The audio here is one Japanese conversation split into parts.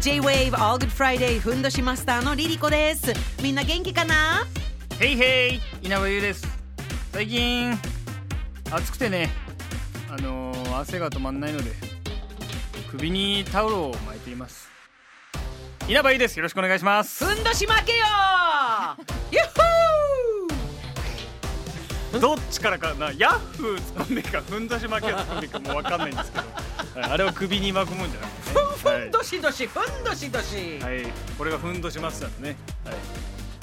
J-Wave All Good Friday ふんどしマスターのリリコです。みんな元気かな？へいへい稲葉優です。最近暑くてね。あのー汗が止まんないので首にタオルを巻いています。稲葉優です。よろしくお願いします。ふんどし負けよユッホどっちからかな？ヤッフー掴んでいいかふんどし巻きを掴んでいいかもう分かんないんですけど、はいあれを首に巻くもんじゃなくて、ね、ーふんどしどしふんどしどし。はい、はい、これがふんどしマスターのね、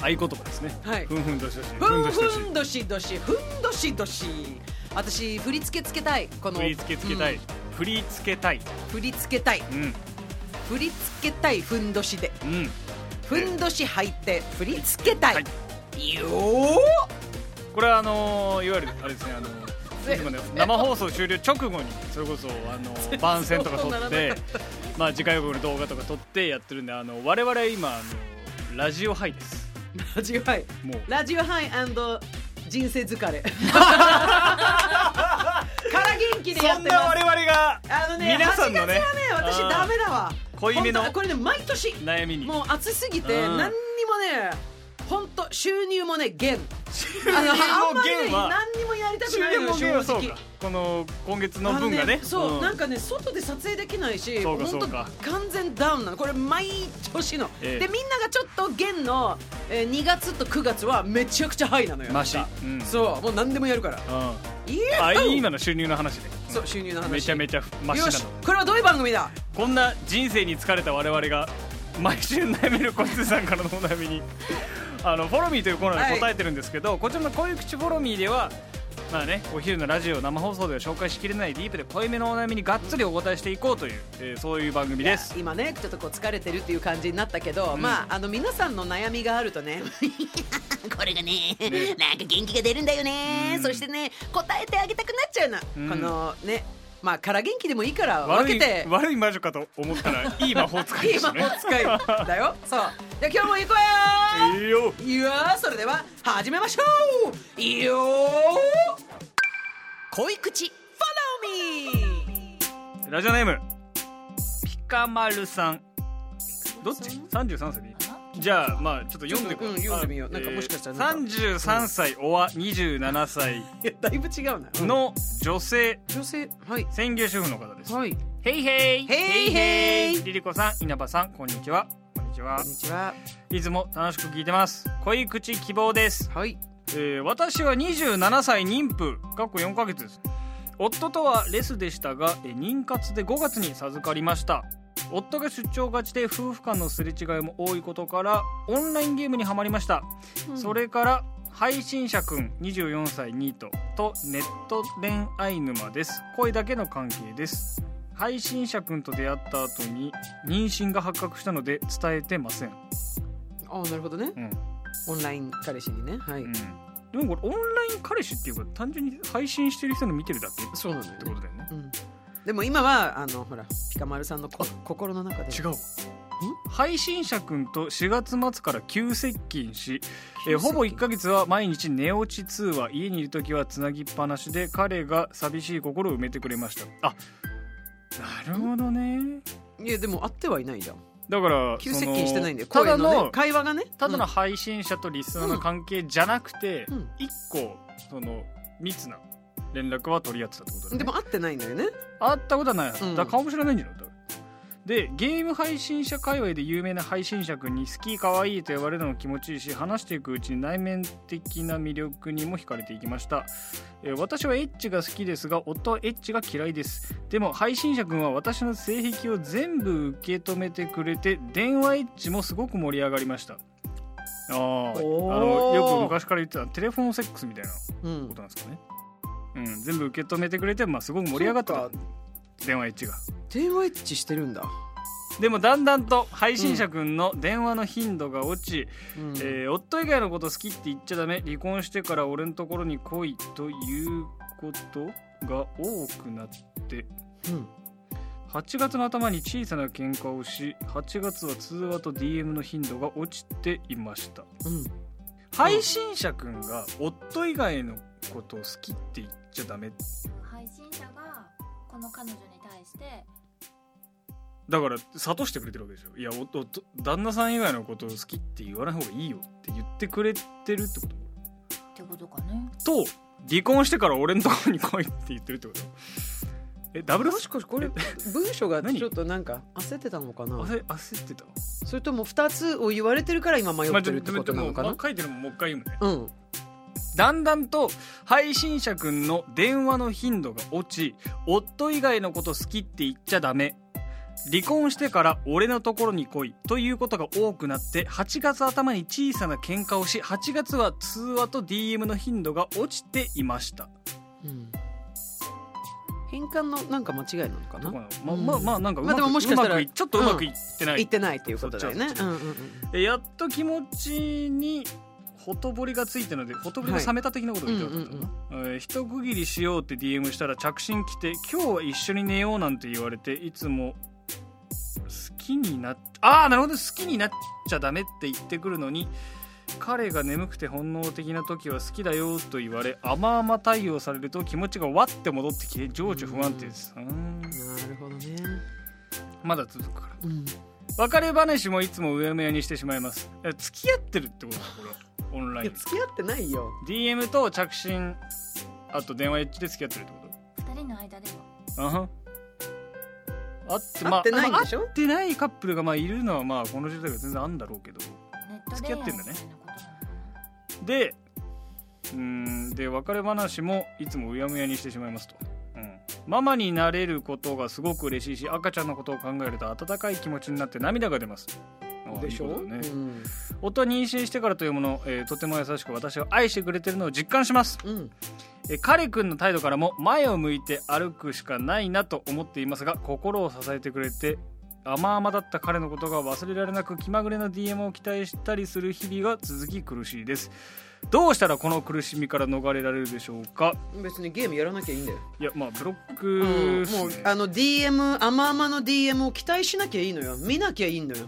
はい、合言葉ですね、はい。ふんふんどしどし。ふんふんどしどし。ふんどしどし。私振り付けつけたい。この振り付けつけたい、うん。振り付けたい。振り付けたい。うん。振り付けたいふんどしで。うん。ふんどし履いて振り付けたい、はい。よこれはあのーいわゆるあれですねあのえいつもね生放送終了直後にそれこそあの 番宣とか撮ってまあ次回予告の動画とか撮ってやってるんであの我々今あのラジオハイです。ラジオハイ。もう。ラジオハイ人生疲れ。から元気でやそってます。んな我々があのね皆さんのね8月はね私ダメだわ。濃いめのこれね毎年悩みに。もう暑すぎてうん。何にもね本当収入もね減。収あのあんまりね何にもやりたく収ないのこの今月の分がね。そう、ん。なんかね外で撮影できないし本当完全ダウンなの。これ毎年の、ええ。でみんながちょっと減の、えー、2月と9月はめちゃくちゃハイなのよ。マシ。うん。そう。もう何でもやるから。うん。いやあ今の収入の話で。そう収入の話。めちゃめちゃマシなよしのこれはどういう番組だ？こんな人生に疲れた我々が毎週悩める小津さんからのお悩みにあのフォロミーというコーナーで答えてるんですけど、こちらの恋口フォロミーではまあねお昼のラジオ生放送では紹介しきれないディープで濃いめのお悩みにがっつりお答えしていこうという、えーそういう番組です。今ねちょっとこう疲れてるっていう感じになったけど、うん。まああの皆さんの悩みがあるとね これがね。なんか元気が出るんだよね、うん。そしてね答えてあげたくなっちゃうの、うん。このねまあから元気でもいいから分けて。悪い魔女かと思ったらいい魔法使いいい魔法使いだよ。そう。じゃあ今日も行こうよ。いいよ。いやそれでは始めましょう。いいよ恋口 Follow me ラジオネームピカマルさん。どっち？33歳でいい？じゃあまあちょっと読んでこう。ん読んでみよう。なんかもしかしたらなんか。33歳おわ27歳。いやだいぶ違うな。の女性。女性はい。専業主婦の方です。はい。へいへいへいへいリリコさん稲葉さんこんにちは。こんにちは。こんにちは。いつも楽しく聞いてます。恋口希望です、はい。えー私は27歳妊婦かっこ4ヶ月です。夫とはレスでしたがえー妊活で5月に授かりました夫が出張がちで夫婦間のすれ違いも多いことからオンラインゲームにはまりました、それから配信者くん24歳ニートとネット恋愛沼です。声だけの関係です。配信者くんと出会った後に妊娠が発覚したので伝えてません、あなるほどね。うん。オンライン彼氏にね。はい、うん、でもこれオンライン彼氏っていうか単純に配信してる人の見てるだけっそうなのよね。てことだよね。うんでも今はあのほらピカマルさんのこ心の中で。違うわ。配信者くんと4月末から急接近しえーほぼ1ヶ月は毎日寝落ち通話家にいる時はつなぎっぱなしで彼が寂しい心を埋めてくれました。あなるほどね。いやでも会ってはいないじゃん。だから急接近してないんだよ。ただ声ののね会話がね。ただの配信者とリスナーの関係じゃなくてうん。一個その密な連絡は取り合ってたってことだね。でも会ってないんだよね。会ったことはない、うん。だ顔も知らないんじゃないでゲーム配信者界隈で有名な配信者君に好き可愛いと呼ばれるのも気持ちいいし話していくうちに内面的な魅力にも惹かれていきました、えー私はエッチが好きですが夫はエッチが嫌いです。でも配信者君は私の性癖を全部受け止めてくれて電話エッチもすごく盛り上がりました。あーあのよく昔から言ってたテレフォンセックスみたいなうんことなんですかね、うん、全部受け止めてくれて、まあ、すごく盛り上がった。電話エッチが。電話エッチしてるんだ、でもだんだんと配信者くんの電話の頻度が落ち、うん。えー夫以外のこと好きって言っちゃダメ。離婚してから俺のところに来いということが多くなって。うん。8月の頭に小さな喧嘩をし8月は通話と DM の頻度が落ちていました。うん。配信者くんが夫以外のことを好きって言っちゃダメ。配信者がこの彼女に対してだから諭してくれてるわけでしょいやおお旦那さん以外のことを好きって言わない方がいいよって言ってくれてるってこと。ってことかね。と離婚してから俺のところに来いって言ってるってこと。えダブル？もしかしてこれ 文章が何？ちょっとなんか焦ってたのかな？焦焦ってた？それとも2つを言われてるから今迷まあってるってことなのかな？でも書いてるのももう一回言うのね。うんだんだんと配信者くんの電話の頻度が落ち夫以外のこと好きって言っちゃダメ。離婚してから俺のところに来いということが多くなって8月頭に小さな喧嘩をし8月は通話と DM の頻度が落ちていました。うん。変換のなんか間違いなのかな？まあまあまあまあなんかうまく,、まあでももしかしたらちょっとうまくいってない、言ってないっていうことだよね。うんうんうん。えやっと気持ちにほとぼりがついたのでほとぼりが冷めた的なことを言ってたな、えー一区切りしようって DM したら着信来て「今日は一緒に寝よう」なんて言われていつも好きになっああなるほど。好きになっちゃダメって言ってくるのに彼が眠くて本能的な時は好きだよと言われ甘々対応されると気持ちがわって戻ってきて情緒不安定です。うん。なるほどね。まだ続くから。うん。別れ話もいつもうやむやにしてしまいます。え付き合ってるってこと？だこれオンライン。付き合ってないよ。DM と着信あと電話エッジで付き合ってるってこ二人の間ではとあは。んあって会ってないんでしょ？会ってないカップルがまあいるのはまあこの時代が全然あるんだろうけど。付き合ってんだね。でうーんで別れ話もいつもうやむやにしてしまいますと、うん、ママになれることがすごく嬉しいし赤ちゃんのことを考えると温かい気持ちになって涙が出ます。あでしょ？いいことだね。うん。夫は妊娠してからというもの、えーとても優しく私を愛してくれてるのを実感します。うん。え彼くんの態度からも前を向いて歩くしかないなと思っていますが心を支えてくれて甘々だった彼のことが忘れられなく気まぐれな DM を期待したりする日々が続き苦しいです。どうしたらこの苦しみから逃れられるでしょうか？別にゲームやらなきゃいいんだよ。いやまあブロッうん。クっすね、もうあの DM 甘々の DM を期待しなきゃいいのよ。見なきゃいいのよ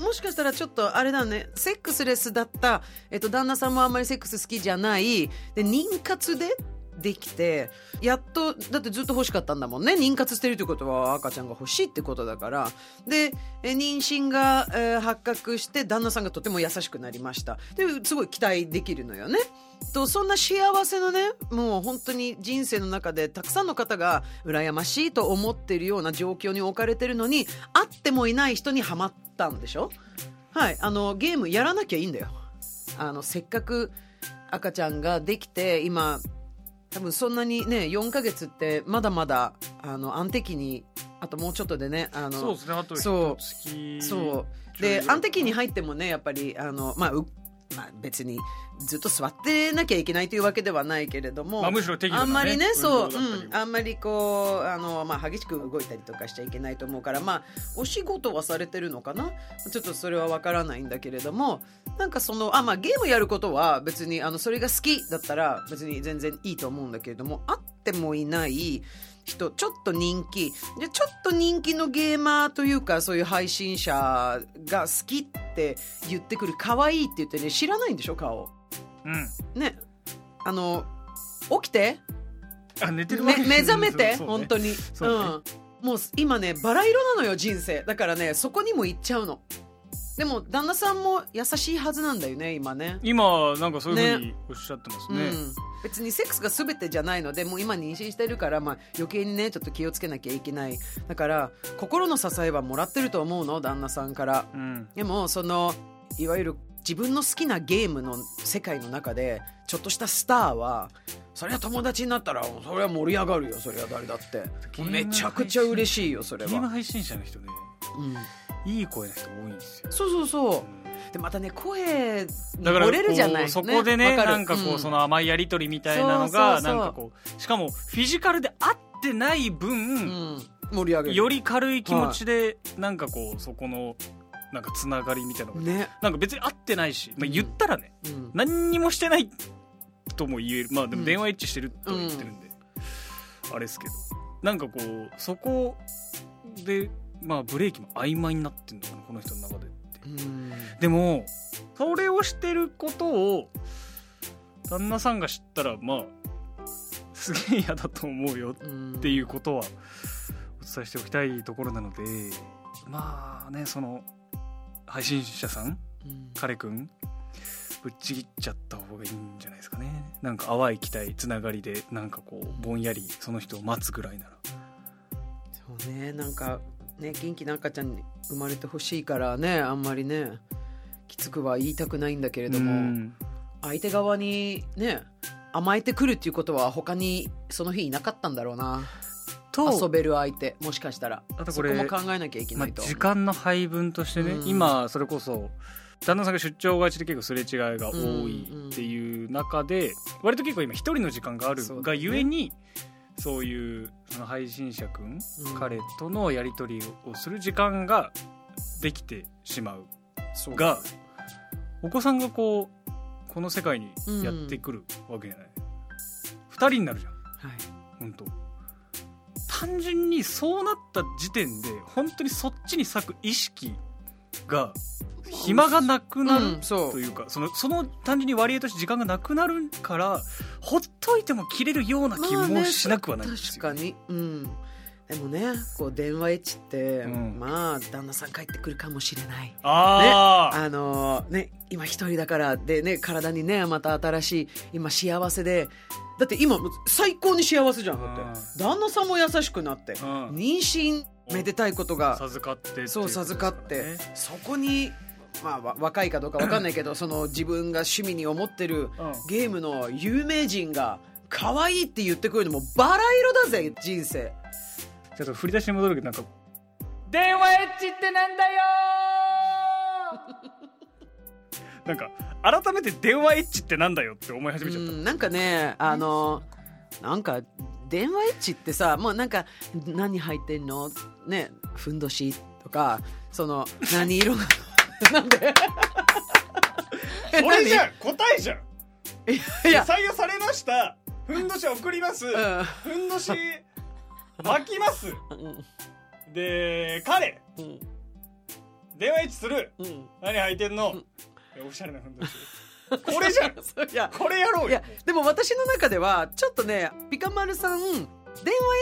もしかしたらちょっとあれだね。セックスレスだった、えっと、旦那さんもあんまりセックス好きじゃない。で妊活でできてやっとだってずっと欲しかったんだもんね。妊活してるってことは赤ちゃんが欲しいってことだから。でえ妊娠が、えー発覚して旦那さんがとても優しくなりました。ですごい期待できるのよね。とそんな幸せのねもう本当に人生の中でたくさんの方が羨ましいと思っているような状況に置かれてるのに会ってもいない人にはまったんでしょ？はい。あのゲームやらなきゃいいんだよ。あのせっかく赤ちゃんができて今多分そんなにね4ヶ月ってまだまだあの安定期にあともうちょっとでねあのそうですねあとそうそう。で安定期に入ってもねやっぱりあの、まあ、うまあ別にずっと座ってなきゃいけないというわけではないけれども、まあむしろねあんまりねそう、うん、あんまりこうあの、まあ、激しく動いたりとかしちゃいけないと思うからまあお仕事はされてるのかな？ちょっとそれはわからないんだけれどもなんかそのあ、まあ、ゲームやることは別にあのそれが好きだったら別に全然いいと思うんだけれどもあってもいない人ちょっと人気。でちょっと人気のゲーマーというかそういう配信者が好きって言ってくる可愛いって言ってね知らないんでしょ顔。うん。ね。あの起きて。あ寝てる目覚めて、ね。本当に。うん。もう今ねバラ色なのよ人生。だからねそこにも行っちゃうのでも旦那さんも優しいはずなんだよね今ね。今なんかそういうふうにおっしゃってますね。うん、別にセックスが全てじゃないのでもう今妊娠してるから、まあ、余計にねちょっと気をつけなきゃいけない。だから心の支えはもらってると思うの旦那さんから。うん。でもそのいわゆる自分の好きなゲームの世界の中でちょっとしたスターはそれは友達になったらそれは盛り上がるよそれは誰だって。めちゃくちゃ嬉しいよそれは、ゲーム配信者の人ね。うん、いい声の人多いんですよ。そうそうそう。うん。でまたね声だから漏れるじゃないそこでねなんかこう、ん。その甘いやり取りみたいなのがなんかこうしかもフィジカルで合ってない分、うん盛り上げる。より軽い気持ちでなんかこうそこのなんかつながりみたいなのがね、なんか別に会ってないし、まあ、言ったらね、うん。何にもしてないとも言える。まあでも電話エッチしてるとは言ってるんで、あれですけど。なんかこうそこでまあブレーキも曖昧になってんのかなこの人の中でってう。ん。でもそれをしてることを旦那さんが知ったらまあすげえ嫌だと思うようんっていうことはお伝えしておきたいところなのでまあねその配信者さんうん。彼くんぶっちぎっちゃった方がいいんじゃないですかね。なんか淡い期待つながりでなんかこうぼんやりその人を待つぐらいなら。そうねなんかね元気な赤ちゃんに生まれてほしいからねあんまりねきつくは言いたくないんだけれども、うん。相手側にね甘えてくるっていうことは他にその日いなかったんだろうな。遊とべる相手もしかしたら。あとこれそこも考えなきゃいけまあないと、時間の配分としてね、うん。今それこそ旦那さんが出張がちで結構すれ違いが多いうんっていう中で割と結構今一人の時間があるがゆえにそういうその配信者くん、うん。彼とのやり取りをする時間ができてしまう。がお子さんがこうこの世界にやってくるわけじゃない、二人になるじゃん。はい。本当単純にそうなった時点で本当にそっちに割く意識が暇がなくなるというかそのその単純に割合として時間がなくなるからほっといても切れるような気まあねもしなくはないんですよ、確かに。うん。でもねこう電話エッチって、うん。まあ旦那さん帰ってくるかもしれない。ああ、あのね今一人だからでね体にねまた新しい今幸せで。だって今最高に幸せじゃんだって。うん。旦那さんも優しくなって、ん。妊娠めでたいことが授かってっていそう授かって、そこにまあわ若いかどうかわかんないけど その自分が趣味に思ってるうん。ゲームの有名人が可愛いって言ってくるのもバラ色だぜ人生。ちょっと振り出しに戻るけどなんか電話エッチってなんだよー！なんか改めて電話エッチってなんだよって思い始めちゃった、うんなんかねあのなんか電話エッチってさもうなんか何入ってんの？ねふんどしとかその何色が なんで？えこれじゃん。答えじゃん。何いや。採用されました。ふんどし送ります、うん。ふんどし巻きます。うん。で彼。うん。電話エッチする。うん。何履いてんの？おしゃれなふんどし。これじゃん。そういや。これやろうよ。いやでも私の中ではちょっとねピカマルさん電話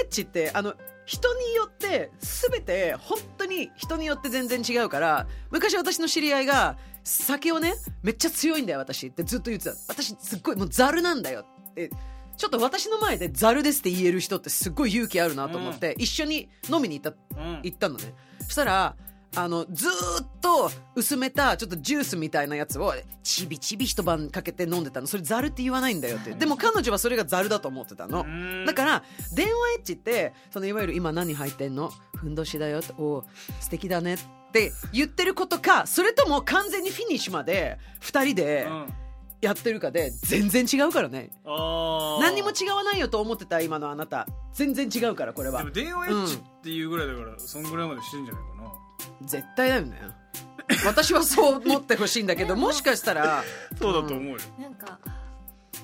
エッチってあの人によって全て本当に人によって全然違うから昔私の知り合いが酒をねめっちゃ強いんだよ私ってずっと言ってた私すっごいもうザルなんだよって。ちょっと私の前でザルですって言える人ってすっごい勇気あるなと思って、一緒に飲みに行ったうん。行ったのね。そしたらあのずーっと薄めたちょっとジュースみたいなやつをちびちび一晩かけて飲んでたの。それザルって言わないんだよって。でも彼女はそれがザルだと思ってたの。だから電話エッチってそのいわゆる今何入ってんの？ふんどしだよって。お素敵だねって言ってることかそれとも完全にフィニッシュまで2人でうん。やってるかで全然違うからね。何にも違わないよと思ってた今のあなた。全然違うからこれは。でも電話エッチっていうぐらいだから、そんぐらいまでしてんじゃないかな絶対だよね。私はそう思ってほしいんだけど もしかしたらそうだと思うよ、なんか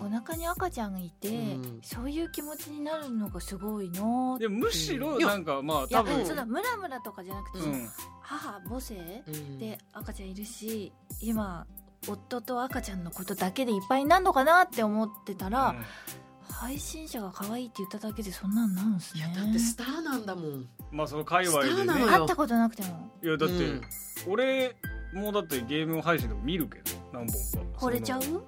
お腹に赤ちゃんがいて、うん。そういう気持ちになるのがすごいなでもむしろいやなんかまあいや多分。そのムラムラとかじゃなくて、うん。母母性うん。で赤ちゃんいるし今夫と赤ちゃんのことだけでいっぱいになるのかなって思ってたら、配信者が可愛いって言っただけでそんなんなんですね。だってスターなんだもんまあその界隈でね。よ。会ったことなくても。いやだって、うん。俺もだってゲーム配信でも見るけど何本か。惚れちゃう？その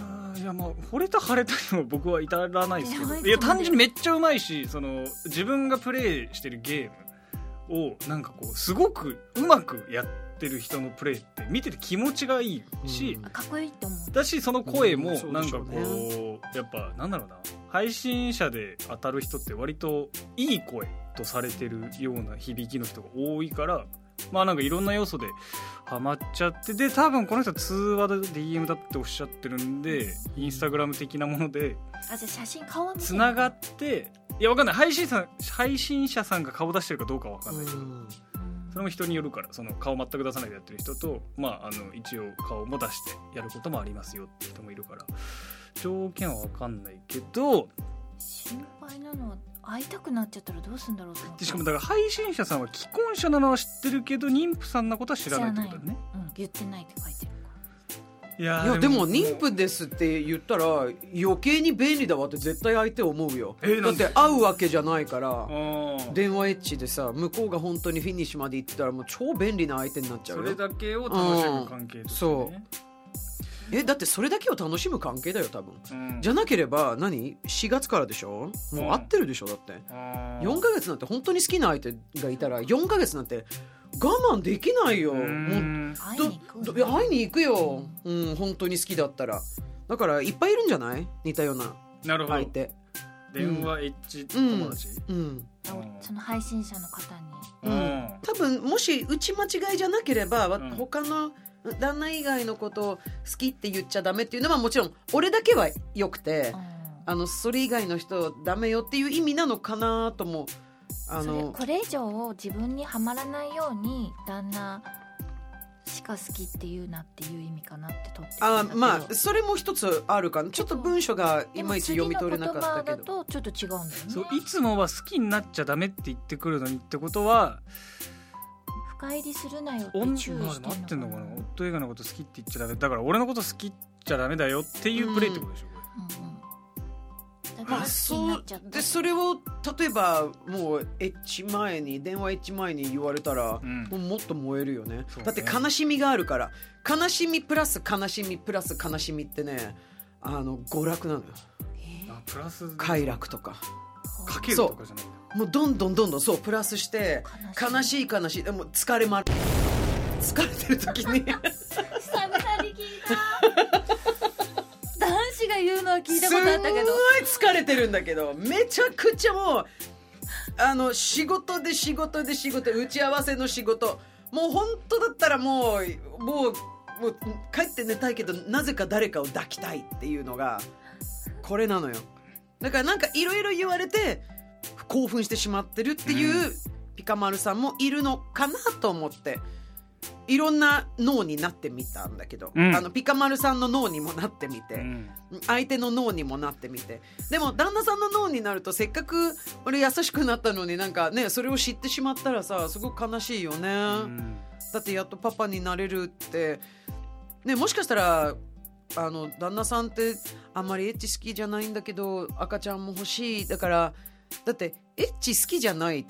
あーいやまあ惚れた腫れたにも僕は至らないですけど。いやいや単純にめっちゃうまいしその自分がプレイしてるゲームをなんかこうすごくうまくやってる人のプレイって見てて気持ちがいいし、かっこいいって思う。だしその声もなんかこうやっぱなんだろうな配信者で当たる人って割といい声とされてるような響きの人が多いからまあなんかいろんな要素でハマっちゃってで多分この人は通話で DM だっておっしゃってるんでインスタグラム的なものでつなが。っていやわかんない。配信者さん配信者さんが顔出してるかどうかわかんない。けど、うんそれも人によるからその顔全く出さないでやってる人とまああの一応顔も出してやることもありますよって人もいるから条件はわかんないけど心配なのは会いたくなっちゃったらどうするんだろうと思って。でしかもだから配信者さんは既婚者なのは知ってるけど妊婦さんなことは知らないってことだよね。うん、言ってないって書いてる。かいやでも。妊婦ですって言ったら余計に便利だわって絶対相手思うよ。えなんで？だって会うわけじゃないからうん電話エッチでさ向こうが本当にフィニッシュまで行ってたらもう超便利な相手になっちゃそうれよだけを楽しむ関係としてねえだってそれだけを楽しむ関係だよ多分。うん。じゃなければ何？4月からでしょ？もう会ってるでしょだって。あー4ヶ月なんて本当に好きな相手がいたら4ヶ月なんて我慢できないよ。うもんう会いに行くどどいや会いに行くよ。うん本当に好きだったら。だからいっぱいいるんじゃない？似たようななるほど。相手。電話エッジ友達？うん。あその配信者の方に。うん。多分もし打ち間違いじゃなければ、わうん。他の旦那以外のことを好きって言っちゃダメっていうのはもちろん俺だけはよくて、あのそれ以外の人ダメよっていう意味なのかなともあのこれ以上自分にはまらないように旦那しか好きって言うなっていう意味かなって取ってあまあそれも一つあるかな。ちょっと文章がいまいち読み取れなかったけでも次の言葉どだとちょっと違うんだよね。そういつもは好きになっちゃダメって言ってくるのにってことは深入りするなよって女注意してってんのかな？うんうん夫以外のこと好きって言っちゃダメ。だから俺のこと好きっちゃダメだよっていうプレイってことでしょ、こだからそうでそれを例えばもうエッチ前に電話エッチ前に言われたら、うん。もうもっと燃えるよね。ね。だって悲しみがあるから。悲しみプラス悲しみプラス悲しみってねあの娯楽なのよ。れあプラス快楽とかかけるとかじゃないんだ。もうどんどんどんどんそうプラスして悲しい悲しい。でも疲れま疲れてる時に。久々に聞いた。男子が言うのは聞いたことあったけど。すんごい疲れてるんだけどめちゃくちゃもうあの仕事で仕事で仕事打ち合わせの仕事。もう本当だったらもうもうもう帰って寝たいけどなぜか誰かを抱きたいっていうのがこれなのよだからなんかいろいろ言われて興奮してしまってるっていうピカマルさんもいるのかなと思っていろんな脳になってみたんだけど、うん。あのピカマルさんの脳にもなってみて、うん。相手の脳にもなってみて。でも旦那さんの脳になるとせっかく俺優しくなったのになんかねそれを知ってしまったらさすごく悲しいよね、うん。だってやっとパパになれるって。ねもしかしたらあの旦那さんってあんまりエッチ好きじゃないんだけど赤ちゃんも欲しい。だからだってエッチ好きじゃないっ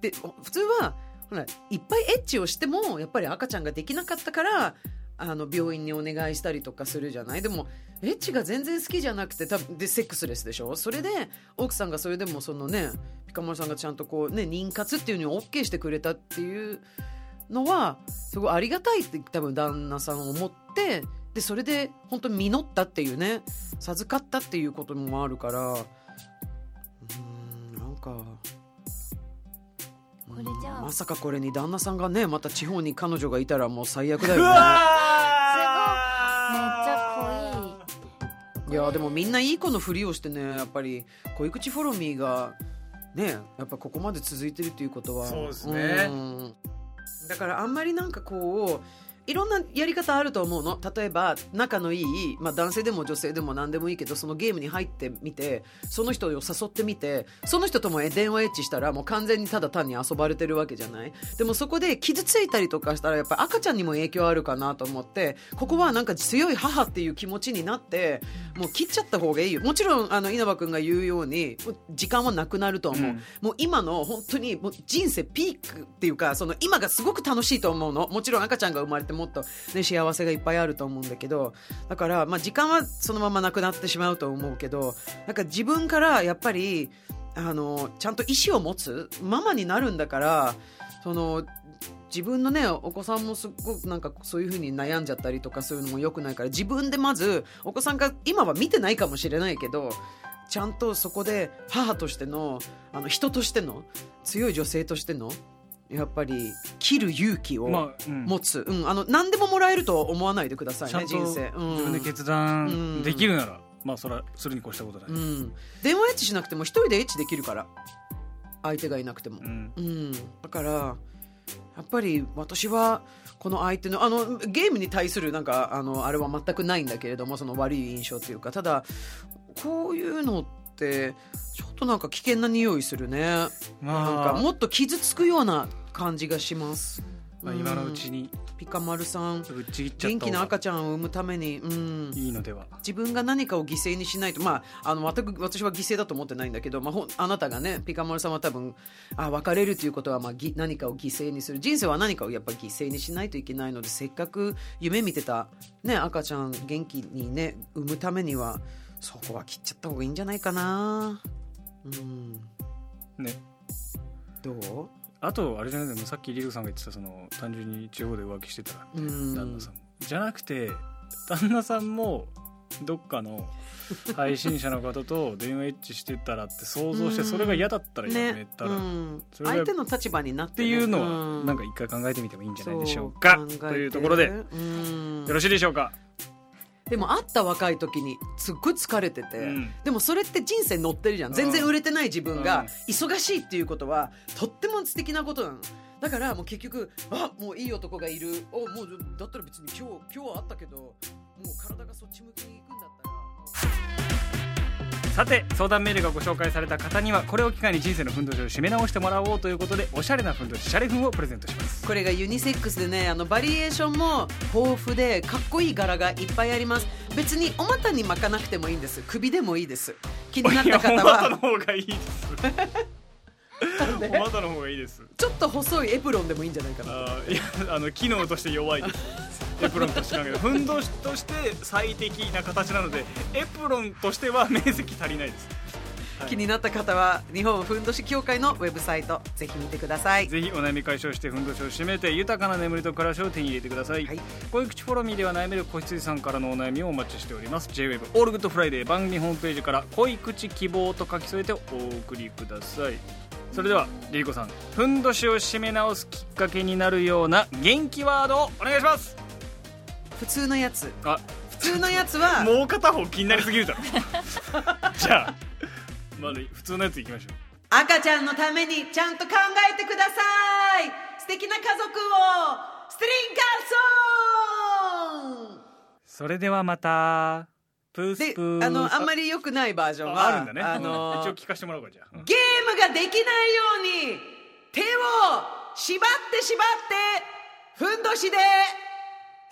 て普通はほらいっぱいエッチをしてもやっぱり赤ちゃんができなかったからあの病院にお願いしたりとかするじゃない？でもエッチが全然好きじゃなくて多分でセックスレスでしょ？それで奥さんがそれでもそのねピカモルさんがちゃんとこうね妊活っていうのに OK してくれたっていうのはすごいありがたいって多分旦那さん思ってでそれで本当に実ったっていうね授かったっていうこともあるからうーんなんかこれじゃあまさかこれに旦那さんがねまた地方に彼女がいたらもう最悪だうよねめっちわゃ濃い。いやでもみんないい子のふりをしてねやっぱり恋口フォロミーがねやっぱここまで続いてるっていうことは。そうですね。うん。だからあんまりなんかこういろんなやり方あると思うの。例えば仲のいい、まあ、男性でも女性でも何でもいいけどそのゲームに入ってみてその人を誘ってみてその人とも電話エッチしたらもう完全にただ単に遊ばれてるわけじゃない。でもそこで傷ついたりとかしたらやっぱ赤ちゃんにも影響あるかなと思ってここはなんか強い母っていう気持ちになってもう切っちゃった方がいいよ。もちろんあの稲葉君が言うように時間はなくなると思う、うん。もう今の本当にもう人生ピークっていうかその今がすごく楽しいと思うの。もちろん赤ちゃんが生まれてもっと、ね、幸せがいっぱいあると思うんだけどだから、まあ、時間はそのままなくなってしまうと思うけどなんか自分からやっぱりあのちゃんと意思を持つママになるんだからその自分のねお子さんもすっごくなんかそういう風に悩んじゃったりとかそういうのも良くないから自分でまずお子さんが今は見てないかもしれないけどちゃんとそこで母としてのあの人としての強い女性としてのやっぱり切る勇気をまあ、うん。持つ、うん、あの何でももらえると思わないでくださいね人生、うん、自分で決断できるなら、まあそれはするに越したことない、うん、電話エッチしなくても一人でエッチできるから相手がいなくても、うん。うん、だからやっぱり私はこの相手のあのゲームに対するなんかあのあれは全くないんだけれどもその悪い印象というか。ただこういうのってちょっとなんか危険な匂いするね、なんまあかもっと傷つくような感じがします、まあ、今のうちに。ピカマルさん。元気な赤ちゃんを産むために、うん、いいのでは。自分が何かを犠牲にしないと、まあ、あの全く私は犠牲だと思ってないんだけど、まあ、あなたがねピカマルさんは多分あ別れるということは、まあ、ぎ何かを犠牲にする。人生は何かをやっぱ犠牲にしないといけないのでせっかく夢見てた、ね、赤ちゃん元気にね産むためにはそこは切っちゃった方がいいんじゃないかな。うん、ね。どう？あとあれじゃない？のさっきリルさんが言ってたその単純に地方で浮気してたらうん。旦那さんも。じゃなくて旦那さんもどっかの 配信者の方と電話エッチしてたらって想像してうんそれが嫌だったらやめね。たら、相手の立場になって,、ていうのはなんか一回考えてみてもいいんじゃないでしょうか。というところでようん。ろしいでしょうか、でも会った若い時にすっごい疲れてて、うん。でもそれって人生乗ってるじゃん。全然売れてない自分うん。が忙しいっていうことはとっても素敵なことなの。だからもう結局あもういい男がいる。おもうだったら別に今日今日はあったけどもう体がそっち向きに行くんだったらさて相談メールがご紹介された方にはこれを機会に人生のふんどしを締め直してもらおうということでおしゃれなふんどしシャレふんをプレゼントします。これがユニセックスでねあのバリエーションも豊富でかっこいい柄がいっぱいあります。別にお股に巻かなくてもいいんです。首でもいいです。気になった方いやお股のは。方がいいで？すお股の方がいいです。ちょっと細いエプロンでもいいんじゃないかな。あーいやあの機能として弱いですエプロンとしてなんだけどふんどしとして最適な形なのでエプロンとしては面積足りないです、はい。気になった方は日本ふんどし協会のウェブサイトぜひ見てください。ぜひお悩み解消してふんどしを締めて豊かな眠りと暮らしを手に入れてください、はい。恋口フォローミーでは悩める子羊さんからのお悩みをお待ちしております。 J-WAVE オールグッドフライデー番組ホームページから恋口希望と書き添えてお送りください。それではリリコさんふんどしを締め直すきっかけになるような元気ワードをお願いします普通のやつ。あ。普通のやつは もう片方気になりすぎるだろ。じゃあまだ普通のやついきましょう。赤ちゃんのためにちゃんと考えてください。素敵な家族をストリンカーソン。それではまたプースでプー。スあのあんまり良くないバージョンはああるんだね、あうんの一応聞かせてもらおうかじゃあ、うんゲームができないように手を縛って縛ってふんどしで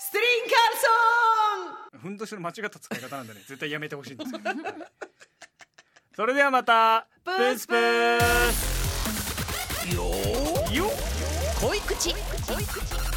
ストリンカーソン！ふんどしの間違った使い方なんでね。絶対やめてほしいんですよ。それではまた。プースプース。よよ恋口。Follow me!